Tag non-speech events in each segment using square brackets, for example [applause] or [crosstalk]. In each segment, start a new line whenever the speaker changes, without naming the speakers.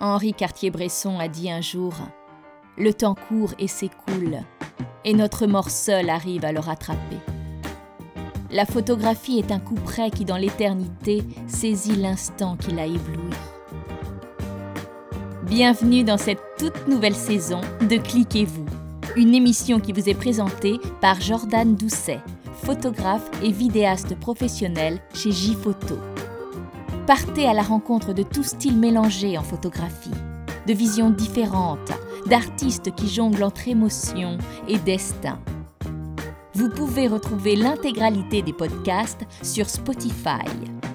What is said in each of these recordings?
Henri Cartier-Bresson a dit un jour Le temps court et s'écoule, et notre mort seule arrive à le rattraper. La photographie est un coup près qui, dans l'éternité, saisit l'instant qui l'a ébloui. Bienvenue dans cette toute nouvelle saison de Cliquez-vous, une émission qui vous est présentée par Jordan Doucet, photographe et vidéaste professionnel chez J-Photo. Partez à la rencontre de tout style mélangé en photographie, de visions différentes, d'artistes qui jonglent entre émotion et destin. Vous pouvez retrouver l'intégralité des podcasts sur Spotify,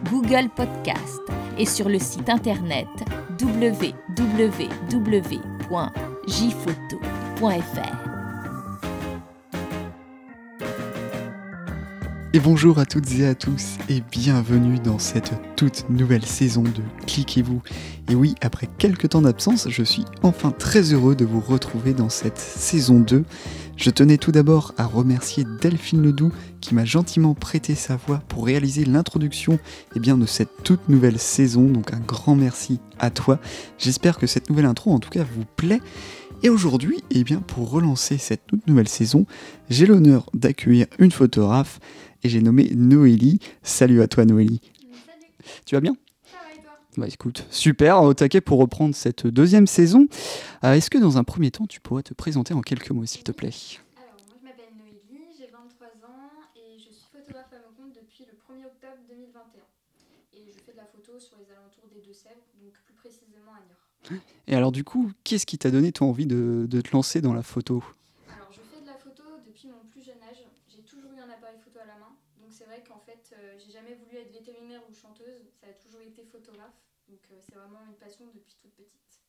Google Podcast et sur le site internet www.jphoto.fr.
Et bonjour à toutes et à tous et bienvenue dans cette toute nouvelle saison de Cliquez-vous. Et oui, après quelques temps d'absence, je suis enfin très heureux de vous retrouver dans cette saison 2. Je tenais tout d'abord à remercier Delphine Ledoux qui m'a gentiment prêté sa voix pour réaliser l'introduction eh bien, de cette toute nouvelle saison. Donc un grand merci à toi. J'espère que cette nouvelle intro en tout cas vous plaît. Et aujourd'hui, eh bien, pour relancer cette toute nouvelle saison, j'ai l'honneur d'accueillir une photographe et j'ai nommé Noélie. Salut à toi Noélie.
Salut.
Tu vas bien?
Ça va et toi?
Bah écoute, super, au taquet pour reprendre cette deuxième saison. Euh, Est-ce que dans un premier temps, tu pourrais te présenter en quelques mots, s'il te plaît?
Alors, moi je m'appelle Noélie, j'ai 23 ans et je suis photographe à mon compte depuis le 1er octobre 2021. Et je fais de la photo sur les alentours des Deux-Sèvres, donc plus précisément à Niort.
Et alors du coup, qu'est-ce qui t'a donné toi envie de, de te lancer dans la photo?
Alors, je fais de la photo depuis mon plus jeune âge. Eu un appareil photo à la main. Donc, c'est vrai qu'en fait, euh, j'ai jamais voulu être vétérinaire ou chanteuse. Ça a toujours été photographe. Donc, euh, c'est vraiment une passion depuis toute petite.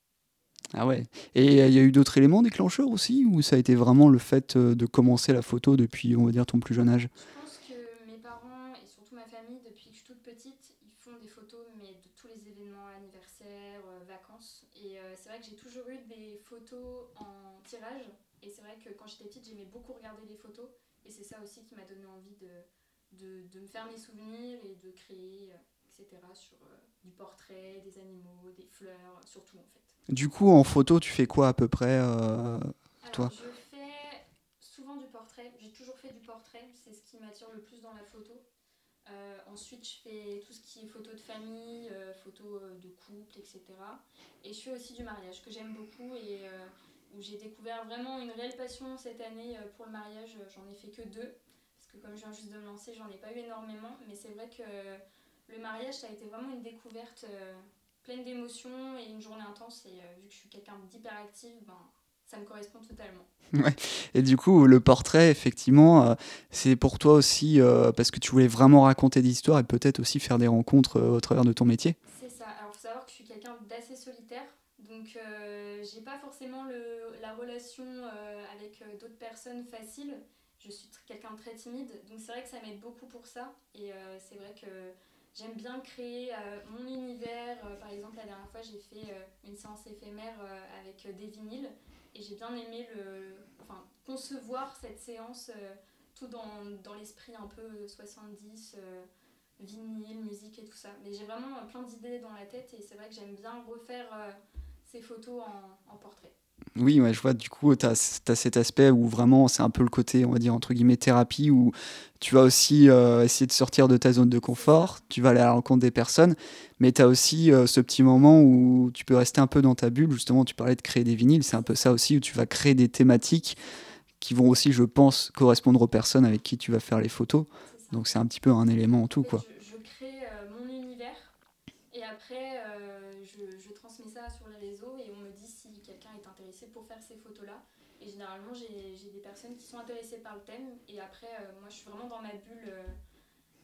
Ah ouais. Et euh, il y a eu d'autres éléments déclencheurs aussi Ou ça a été vraiment le fait euh, de commencer la photo depuis, on va dire, ton plus jeune âge?
Je pense que mes parents et surtout ma famille, depuis que je suis toute petite, ils font des photos mais de tous les événements, anniversaires, euh, vacances. Et euh, c'est vrai que j'ai toujours eu des photos en tirage. Et c'est vrai que quand j'étais petite, j'aimais beaucoup regarder les photos. Et c'est ça aussi qui m'a donné envie de, de, de me faire mes souvenirs et de créer, euh, etc. sur euh, du portrait, des animaux, des fleurs, surtout en fait.
Du coup, en photo, tu fais quoi à peu près euh,
Alors,
Toi
je fais souvent du portrait. J'ai toujours fait du portrait. C'est ce qui m'attire le plus dans la photo. Euh, ensuite, je fais tout ce qui est photo de famille, photo de couple, etc. Et je fais aussi du mariage que j'aime beaucoup et où j'ai découvert vraiment une réelle passion cette année euh, pour le mariage. J'en ai fait que deux parce que comme je viens juste de me lancer, j'en ai pas eu énormément. Mais c'est vrai que le mariage, ça a été vraiment une découverte euh, pleine d'émotions et une journée intense. Et euh, vu que je suis quelqu'un d'hyperactive, ben, ça me correspond totalement. [laughs]
Et du coup, le portrait, effectivement, euh, c'est pour toi aussi euh, parce que tu voulais vraiment raconter des histoires et peut-être aussi faire des rencontres euh, au travers de ton métier?
C'est ça. Alors, faut savoir que je suis quelqu'un d'assez solitaire. Donc, euh, j'ai pas forcément le, la relation euh, avec euh, d'autres personnes facile. Je suis quelqu'un de très timide. Donc, c'est vrai que ça m'aide beaucoup pour ça. Et euh, c'est vrai que j'aime bien créer euh, mon univers. Euh, par exemple, la dernière fois, j'ai fait euh, une séance éphémère euh, avec euh, des vinyles. Et j'ai bien aimé le, enfin, concevoir cette séance euh, tout dans, dans l'esprit un peu 70. euh, vinyle, musique et tout ça. Mais j'ai vraiment euh, plein d'idées dans la tête et c'est vrai que j'aime bien refaire euh, ces photos en, en portrait.
Oui, ouais, je vois, du coup, tu as, cet aspect où vraiment c'est un peu le côté, on va dire, entre guillemets, thérapie, où tu vas aussi euh, essayer de sortir de ta zone de confort, tu vas aller à la rencontre des personnes, mais tu as aussi euh, ce petit moment où tu peux rester un peu dans ta bulle. Justement, tu parlais de créer des vinyles, c'est un peu ça aussi, où tu vas créer des thématiques qui vont aussi, je pense, correspondre aux personnes avec qui tu vas faire les photos. Donc c'est un petit peu un élément en tout, quoi.
Je, je crée euh, mon univers et après euh, je, je transmets ça sur les réseaux et on me dit si quelqu'un est intéressé pour faire ces photos-là. Et généralement j'ai des personnes qui sont intéressées par le thème et après euh, moi je suis vraiment dans ma bulle euh,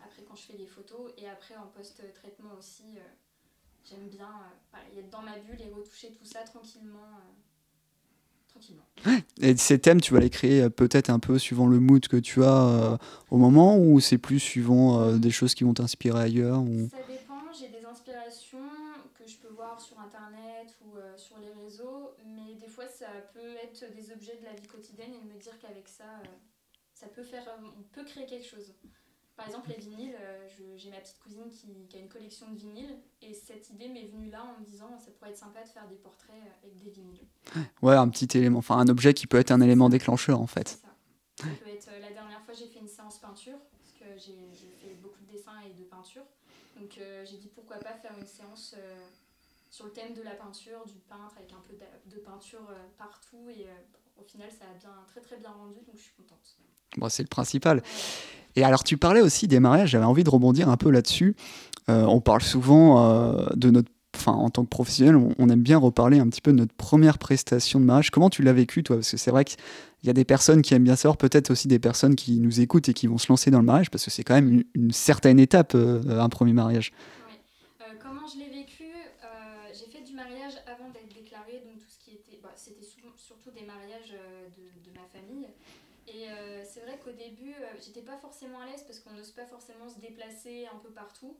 après quand je fais les photos et après en post-traitement aussi euh, j'aime bien pareil, être dans ma bulle et retoucher tout ça tranquillement. tranquillement.
Et ces thèmes, tu vas les créer peut-être un peu suivant le mood que tu as au moment, ou c'est plus suivant des choses qui vont t'inspirer ailleurs ou...
Ça dépend, j'ai des inspirations que je peux voir sur internet ou euh, sur les réseaux, mais des fois ça peut être des objets de la vie quotidienne et me dire qu'avec ça, euh, ça peut faire, euh, on peut créer quelque chose. Par exemple, les vinyles, j'ai ma petite cousine qui, qui, a une collection de vinyles et cette idée m'est venue là en me disant ça pourrait être sympa de faire des portraits avec des vinyles.
Ouais, un petit élément, enfin un objet qui peut être un élément déclencheur en fait.
Ça. peut être, la dernière fois, j'ai fait une séance peinture parce que j'ai fait beaucoup de dessins et de peinture. Donc j'ai dit pourquoi pas faire une séance sur le thème de la peinture, du peintre, avec un peu de, peinture euh, partout. Et euh, au final, ça a bien, très très bien rendu, donc je suis contente.
Bon, c'est le principal. Et alors, tu parlais aussi des mariages, j'avais envie de rebondir un peu là-dessus. Euh, on parle souvent de notre. Enfin, en tant que professionnel, on, aime bien reparler un petit peu de notre première prestation de mariage. Comment tu l'as vécu, toi? Parce que c'est vrai qu'il y a des personnes qui aiment bien savoir, peut-être aussi des personnes qui nous écoutent et qui vont se lancer dans le mariage, parce que c'est quand même une, une certaine étape, un premier mariage.
Qu'au début, euh, j'étais pas forcément à l'aise parce qu'on n'ose pas forcément se déplacer un peu partout.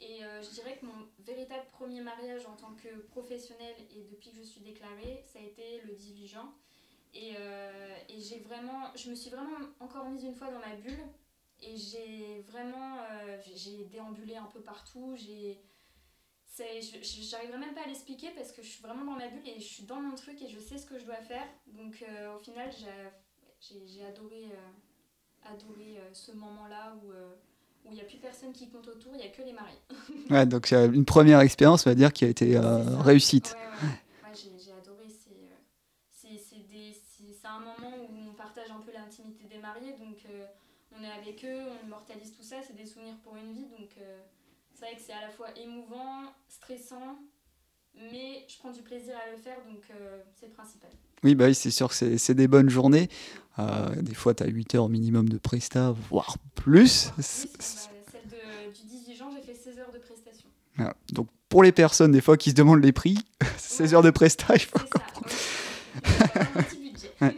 Et euh, je dirais que mon véritable premier mariage en tant que professionnel et depuis que je suis déclarée, ça a été le diligent. Et, euh, et j'ai vraiment, je me suis vraiment encore mise une fois dans ma bulle et j'ai vraiment, j'ai déambulé un peu partout. J'ai, j'arriverai même pas à l'expliquer parce que je suis vraiment dans ma bulle et je suis dans mon truc et je sais ce que je dois faire. Donc au final, j'ai adoré adorer euh, ce moment-là où euh, où il n'y a plus personne qui compte autour, il n'y a que les mariés. [laughs]
ouais, donc une première expérience, on va dire, qui a été euh, réussite.
Ouais, j'ai adoré. C'est un moment où on partage un peu l'intimité des mariés, donc on est avec eux, on immortalise tout ça, c'est des souvenirs pour une vie, donc c'est vrai que c'est à la fois émouvant, stressant, mais je prends du plaisir à le faire, donc c'est le principal.
Oui, bah oui, c'est sûr que c'est des bonnes journées. Euh, des fois, tu as 8 heures minimum de presta, voire plus.
Oui, celle de, du 18 juin, j'ai fait 16 heures de prestation.
Donc, pour les personnes, des fois, qui se demandent les prix, [laughs] 16 heures de presta, il faut comprendre.
un petit budget. [laughs]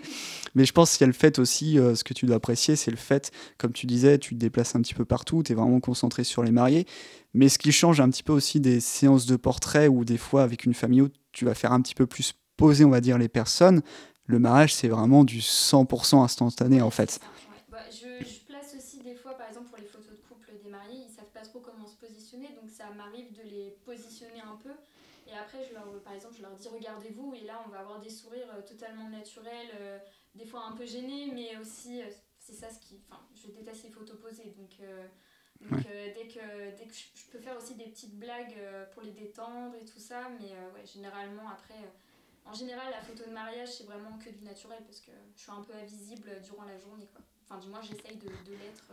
Mais je pense qu'il y a le fait aussi, euh, ce que tu dois apprécier, c'est le fait, comme tu disais, tu te déplaces un petit peu partout, tu es vraiment concentré sur les mariés. Mais ce qui change un petit peu aussi des séances de portrait où des fois, avec une famille haute, tu vas faire un petit peu plus poser, on va dire, les personnes. Le mariage, c'est vraiment du 100% instantané, en fait.
Bah, je, place aussi des fois, par exemple, pour les photos de couple des mariés, ils savent pas trop comment se positionner, donc ça m'arrive de les positionner un peu. Et après, je leur, par exemple, je leur dis regardez-vous, et là, on va avoir des sourires euh, totalement naturels, euh, des fois un peu gênés, mais aussi, euh, c'est ça ce qui. Enfin, je déteste les photos posées, donc. Donc dès, que, dès que je, peux faire aussi des petites blagues pour les détendre et tout ça, mais ouais, généralement après, en général, la photo de mariage, c'est vraiment que du naturel parce que je suis un peu invisible durant la journée. Quoi. Enfin, du moins, j'essaye de, de l'être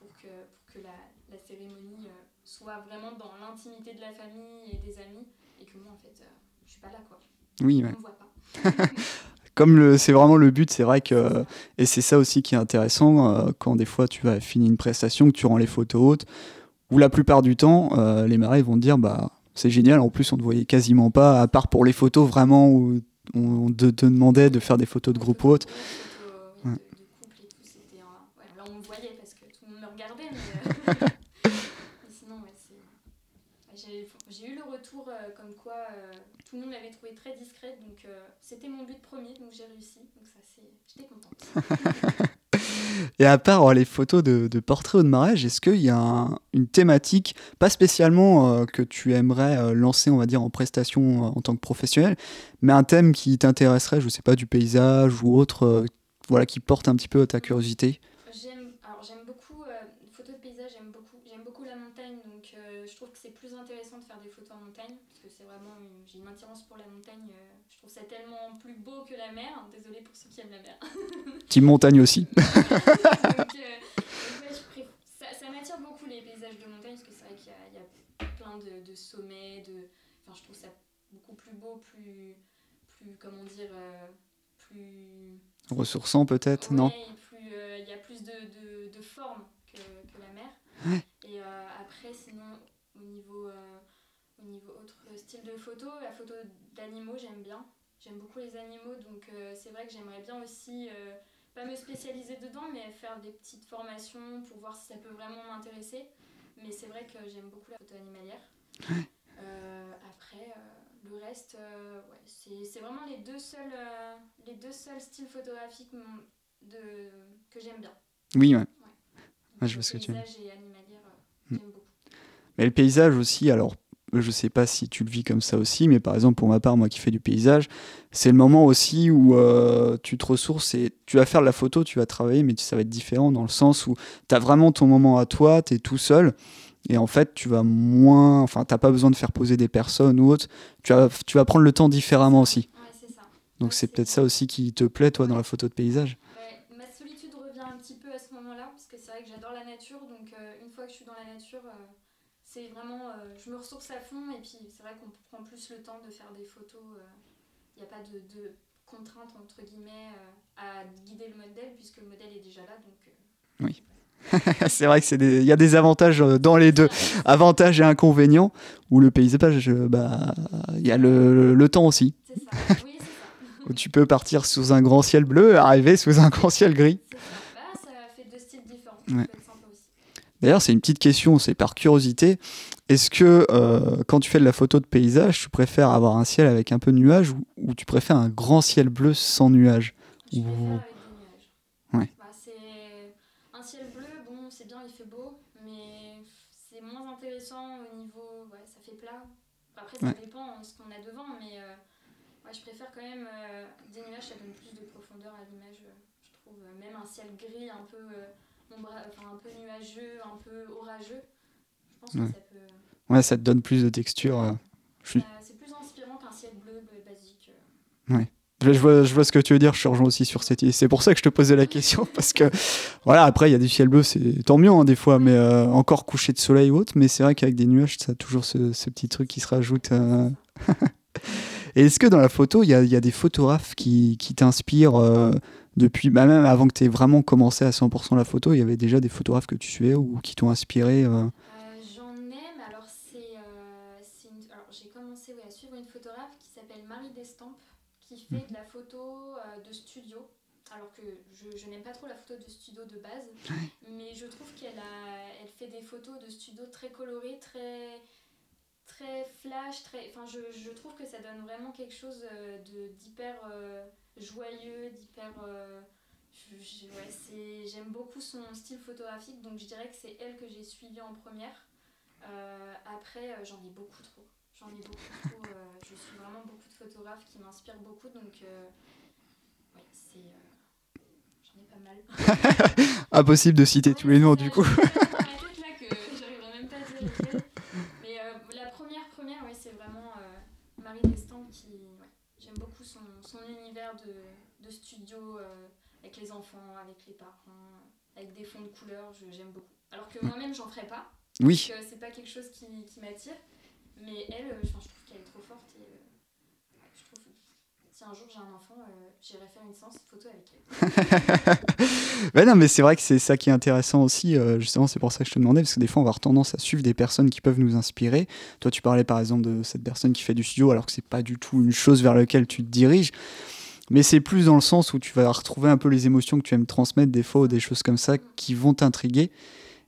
pour que, pour que la, la cérémonie euh, soit vraiment dans l'intimité de la famille et des amis et que moi, en fait, euh, je suis pas là. Quoi.
Oui,
ouais. On me voit pas. [laughs]
Comme c'est vraiment le but, c'est vrai que. Et c'est ça aussi qui est intéressant quand des fois tu vas finir une prestation, que tu rends les photos hautes, où la plupart du temps, les mariés vont te dire bah c'est génial. En plus, on ne voyait quasiment pas, à part pour les photos vraiment où on te, demandait de faire des photos de groupe haute.
Ouais. Là, on me voyait parce que tout le monde me regardait. Euh, j'ai eu le retour euh, comme quoi euh, tout le monde m'avait trouvé très discrète. Donc, c'était mon but premier. Donc, j'ai réussi. Donc, ça, j'étais contente. [laughs]
Et à part euh, les photos de, de portraits ou de mariage, est-ce qu'il y a une thématique, pas spécialement euh, que tu aimerais euh, lancer, on va dire, en prestation en tant que professionnel, mais un thème qui t'intéresserait, je ne sais pas, du paysage ou autre, voilà, qui porte un petit peu ta curiosité
J'aime beaucoup, photos de paysage, j'aime beaucoup, j'aime beaucoup la montagne, donc je trouve que c'est plus intéressant de faire des photos en montagne, parce que c'est vraiment, j'ai une attirance pour la montagne trouve ça tellement plus beau que la mer. Désolée pour ceux qui aiment la mer. [laughs]
Team montagne aussi.
donc, euh, ça, ça m'attire beaucoup les paysages de montagne parce que c'est vrai qu'il y, y, a plein de, de sommets. De... Enfin, je trouve ça beaucoup plus beau, plus, plus comment dire, euh, plus
ressourçant peut-être,
ouais,
non
euh, Il y a plus de, de, de forme que, que, la mer. Ouais. Et euh, après, sinon, au niveau au niveau autre la photo d'animaux, j'aime bien. J'aime beaucoup les animaux, donc euh, c'est vrai que j'aimerais bien aussi, euh, pas me spécialiser dedans, mais faire des petites formations pour voir si ça peut vraiment m'intéresser. Mais c'est vrai que j'aime beaucoup la photo animalière. Euh, après, le reste, ouais, c'est vraiment les deux, seuls, les deux seuls styles photographiques de, que j'aime bien.
Oui, ouais. Ouais, je vois ce que tu veux
paysage et animalière,
Mm.
j'aime beaucoup.
Mais le paysage aussi, alors je sais pas si tu le vis comme ça aussi, mais par exemple pour ma part, moi qui fais du paysage, c'est le moment aussi où euh, tu te ressources et tu vas faire de la photo, tu vas travailler, mais ça va être différent dans le sens où tu as vraiment ton moment à toi, tu es tout seul. Et en fait, tu vas moins. Enfin, t'as pas besoin de faire poser des personnes ou autre. Tu vas, tu vas prendre le temps différemment aussi.
Ouais, c'est ça.
Donc,
Ouais,
c'est peut-être ça aussi qui te plaît, toi, dans la photo de paysage.
Ouais, ma solitude revient un petit peu à ce moment-là, parce que c'est vrai que j'adore la nature, donc euh, une fois que je suis dans la nature, euh, c'est vraiment, euh, je me ressource à fond, et puis c'est vrai qu'on prend plus le temps de faire des photos. Il n'y a pas de, de contraintes, entre guillemets, euh, à guider le modèle, puisque le modèle est déjà là, donc... euh, [laughs]
c'est vrai que il y a des avantages euh, dans les deux. Avantages et inconvénients. Ou le paysage, euh, bah, il y a le, le temps aussi.
C'est ça, oui, c'est ça. [laughs]
Où tu peux partir sous un grand ciel bleu, arriver sous un grand ciel gris.
C'est ça. Bah, ça fait deux styles différents,
Ouais.
peut être sympa aussi.
D'ailleurs, c'est une petite question, c'est par curiosité. Est-ce que euh, quand tu fais de la photo de paysage, tu préfères avoir un ciel avec un peu de nuages ou, ou tu préfères un grand ciel bleu sans nuages
Je
Ouh.
préfère avec des nuages.
Ouais.
Bah, c'est un ciel bleu, bon, c'est bien, il fait beau, mais c'est moins intéressant au niveau. Ouais, ça fait plat. Après, ça
Ouais.
dépend de ce qu'on a devant, mais euh, ouais, je préfère quand même euh, des nuages, ça donne plus de profondeur à l'image, je trouve. Même un ciel gris, un peu, ombra- enfin, un peu nuageux, un peu orageux, je pense
Ouais.
que ça peut.
Ouais, ça te donne plus de texture. euh. Suis-
c'est plus inspirant qu'un ciel bleu euh, basique. euh.
Je, je vois, je vois ce que tu veux dire, je rejoins aussi sur cette idée. C'est pour ça que je te posais la question, [laughs] parce que voilà, après, il y a du ciel bleu, c'est tant mieux hein, des fois, mais euh, encore coucher de soleil ou autre, mais c'est vrai qu'avec des nuages, ça a toujours ce, ce petit truc qui se rajoute. euh. [laughs] Et est-ce que dans la photo, il y a, il y a des photographes qui, qui t'inspirent euh, depuis, bah, même avant que tu aies vraiment commencé à 100% la photo, il y avait déjà des photographes que tu suivais ou qui t'ont inspiré euh,
Euh, J'en ai, mais alors c'est. euh, une- j'ai commencé ouais, à suivre une photographe qui s'appelle Marie Destampes, qui fait de la photo de studio. Alors que je, je n'aime pas trop la photo de studio de base, mais je trouve qu'elle elle fait des photos de studio très colorées, très flash, très. Enfin, je, je trouve que ça donne vraiment quelque chose euh, de d'hyper euh, joyeux, d'hyper. euh, ouais, J'aime beaucoup son style photographique, donc je dirais que c'est elle que j'ai suivie en première. Euh, après, j'en ai beaucoup trop. J'en ai beaucoup trop. je suis vraiment beaucoup de photographes qui m'inspirent beaucoup, donc ouais, c'est. j'en ai pas mal. [laughs]
Impossible de citer tous les noms du coup. [laughs]
J'ai tellement dans la tête là que j'arriverai même pas à dire lesquels. Mais euh, la première, première, ouais, c'est vraiment euh, Marie qui. ouais, J'aime beaucoup son, son univers de, de studio euh, avec les enfants, avec les parents, avec des fonds de couleurs, j'aime beaucoup. Alors que moi-même, j'en ferais pas.
Oui,
euh, c'est pas quelque chose qui, qui m'attire. Mais elle, euh, je trouve qu'elle est trop forte. Et, euh, ouais, je trouve que si un jour j'ai un enfant, euh, j'irai faire une séance photo avec elle.
Ouais, [laughs] non, mais c'est vrai que c'est ça qui est intéressant aussi. euh, justement, c'est pour ça que je te demandais, parce que des fois, on va avoir tendance à suivre des personnes qui peuvent nous inspirer. Toi, tu parlais par exemple de cette personne qui fait du studio, alors que c'est pas du tout une chose vers laquelle tu te diriges. Mais c'est plus dans le sens où tu vas retrouver un peu les émotions que tu aimes transmettre des fois ou des choses comme ça qui vont t'intriguer.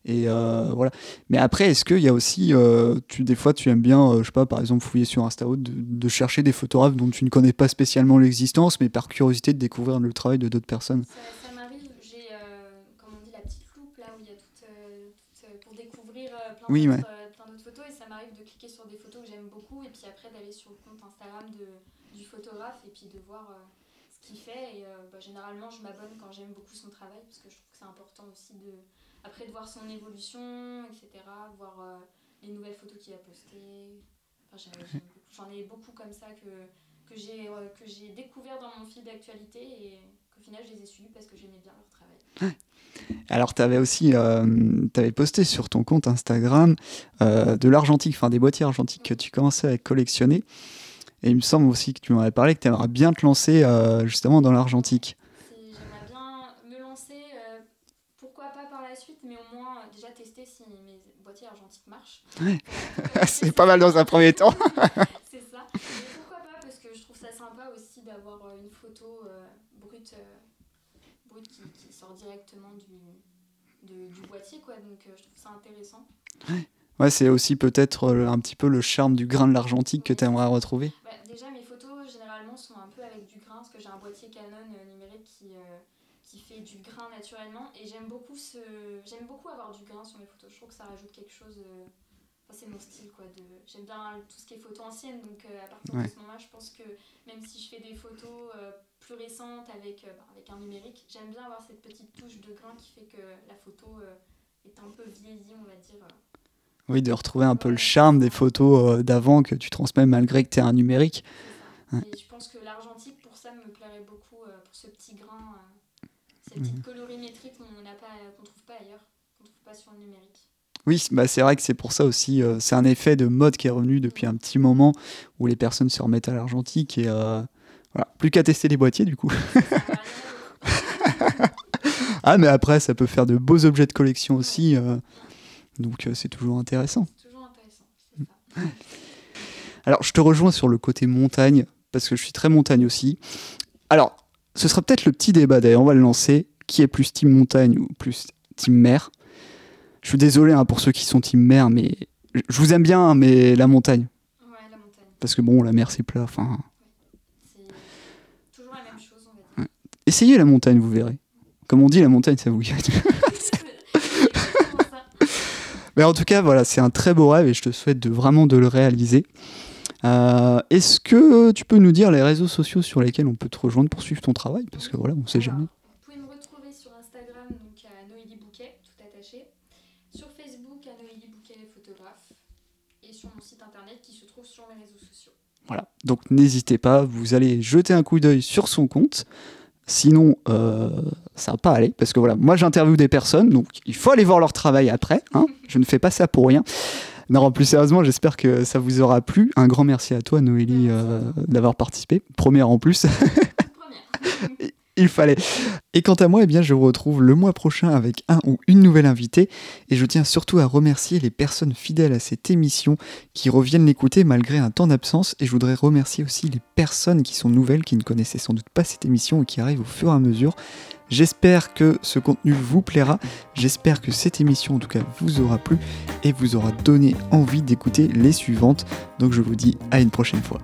Et euh, voilà. Mais après, est-ce qu'il y a aussi, euh, tu, des fois, tu aimes bien, euh, je sais pas, par exemple, fouiller sur Insta de, de chercher des photographes dont tu ne connais pas spécialement l'existence, mais par curiosité de découvrir le travail de d'autres personnes?
Ça, ça m'arrive, j'ai, euh, comme on dit, la petite loupe là où il y a tout, euh, tout, euh, pour découvrir plein
Oui,
d'autres euh, plein d'autres photos. Et ça m'arrive de cliquer sur des photos que j'aime beaucoup et puis après d'aller sur le compte Instagram de, du photographe et puis de voir ce qu'il fait. Et bah, généralement, je m'abonne quand j'aime beaucoup son travail parce que je trouve que c'est important aussi de, après de voir son évolution, etc. Voir euh, les nouvelles photos qu'il a postées. Enfin. J'en ai beaucoup comme ça que, que j'ai euh, découvert dans mon fil d'actualité et qu'au final je les ai suivis parce que j'aimais bien leur travail.
Alors, tu avais aussi euh, t'avais posté sur ton compte Instagram euh, de l'argentique, enfin des boîtiers argentiques que tu commençais à collectionner. Et il me semble aussi que tu m'en avais parlé que tu aimerais bien te lancer euh, justement dans l'argentique.
C'est- J'aimerais bien me lancer, euh, pourquoi pas par la suite, mais au moins euh, déjà tester si argentiques marchent.
Ouais.
Euh, [laughs]
C'est pas mal dans un premier temps. [laughs]
C'est ça. Mais pourquoi pas Parce que je trouve ça sympa aussi d'avoir euh, une photo euh, brute, euh, brute qui, qui sort directement du, de- du boîtier, quoi. Donc euh, je trouve ça intéressant.
Ouais, c'est aussi peut-être euh, un petit peu le charme du grain de l'argentique que tu aimerais retrouver.
Bah, déjà, mes photos généralement sont un peu avec du grain parce que j'ai un boîtier Canon numérique qui, qui fais du grain naturellement et j'aime beaucoup, ce... j'aime beaucoup avoir du grain sur mes photos. Je trouve que ça rajoute quelque chose. euh, Enfin, c'est mon style quoi. De... J'aime bien tout ce qui est photo ancienne donc euh, à partir
Ouais.
de ce moment-là, je pense que même si je fais des photos euh, plus récentes avec, bah, avec un numérique, j'aime bien avoir cette petite touche de grain qui fait que la photo est un peu vieillie, on va dire.
Oui, de retrouver un peu le charme des photos d'avant que tu transmets malgré que tu es un numérique.
Et je pense que l'argentique, pour ça, me plairait beaucoup, pour ce petit grain, euh, cette
Mhm.
petite colorimétrie qu'on n'a pas, qu'on trouve pas ailleurs, qu'on trouve pas sur le numérique.
Oui, bah c'est vrai que c'est pour ça aussi. euh, c'est un effet de mode qui est revenu depuis un petit moment où les personnes se remettent à l'argentique et euh, voilà. Plus qu'à tester les boîtiers du coup. [laughs]
À voir. [laughs]
Ah, mais après, ça peut faire de beaux objets de collection aussi. euh, donc euh, c'est toujours intéressant.
Toujours intéressant, ça.
Alors, je te rejoins sur le côté montagne, parce que je suis très montagne aussi. Alors, ce sera peut-être le petit débat d'ailleurs, on va le lancer. Qui est plus team montagne ou plus team mer? Je suis désolé hein, pour ceux qui sont team mer, mais je vous aime bien, hein, mais la montagne.
Ouais, la montagne.
Parce que bon, la mer c'est plat. Enfin,
toujours la même chose, on va dire.
essayez la montagne, vous verrez. Comme on dit, la montagne, ça vous gagne. [laughs] [laughs] Mais en tout cas, voilà, c'est un très beau rêve et je te souhaite de vraiment de le réaliser. Euh, Est-ce que tu peux nous dire les réseaux sociaux sur lesquels on peut te rejoindre pour suivre ton travail? Parce que voilà, on sait
Alors,
jamais.
Vous pouvez me retrouver sur Instagram, donc à Noélie Bouquet, tout attaché. Sur Facebook, à Noélie Bouquet, photographe. Et sur mon site internet qui se trouve sur mes réseaux sociaux.
Voilà. Donc n'hésitez pas, vous allez jeter un coup d'œil sur son compte. Sinon, euh, ça va pas aller. Parce que voilà, moi j'interviewe des personnes, donc il faut aller voir leur travail après. hein. Je ne fais pas ça pour rien. Non, plus sérieusement, j'espère que ça vous aura plu. Un grand merci à toi, Noélie, euh, d'avoir participé. Première en plus. [laughs] Il fallait. Et quant à moi, eh bien, je vous retrouve le mois prochain avec un ou une nouvelle invitée. Et je tiens surtout à remercier les personnes fidèles à cette émission qui reviennent l'écouter malgré un temps d'absence. Et je voudrais remercier aussi les personnes qui sont nouvelles, qui ne connaissaient sans doute pas cette émission et qui arrivent au fur et à mesure. J'espère que ce contenu vous plaira. J'espère que cette émission, en tout cas, vous aura plu et vous aura donné envie d'écouter les suivantes. Donc je vous dis à une prochaine fois.